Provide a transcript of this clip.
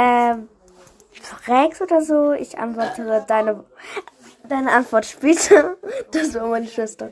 Ähm, fragst oder so. Ich antworte deine, deine Antwort später. Das war meine Schwester.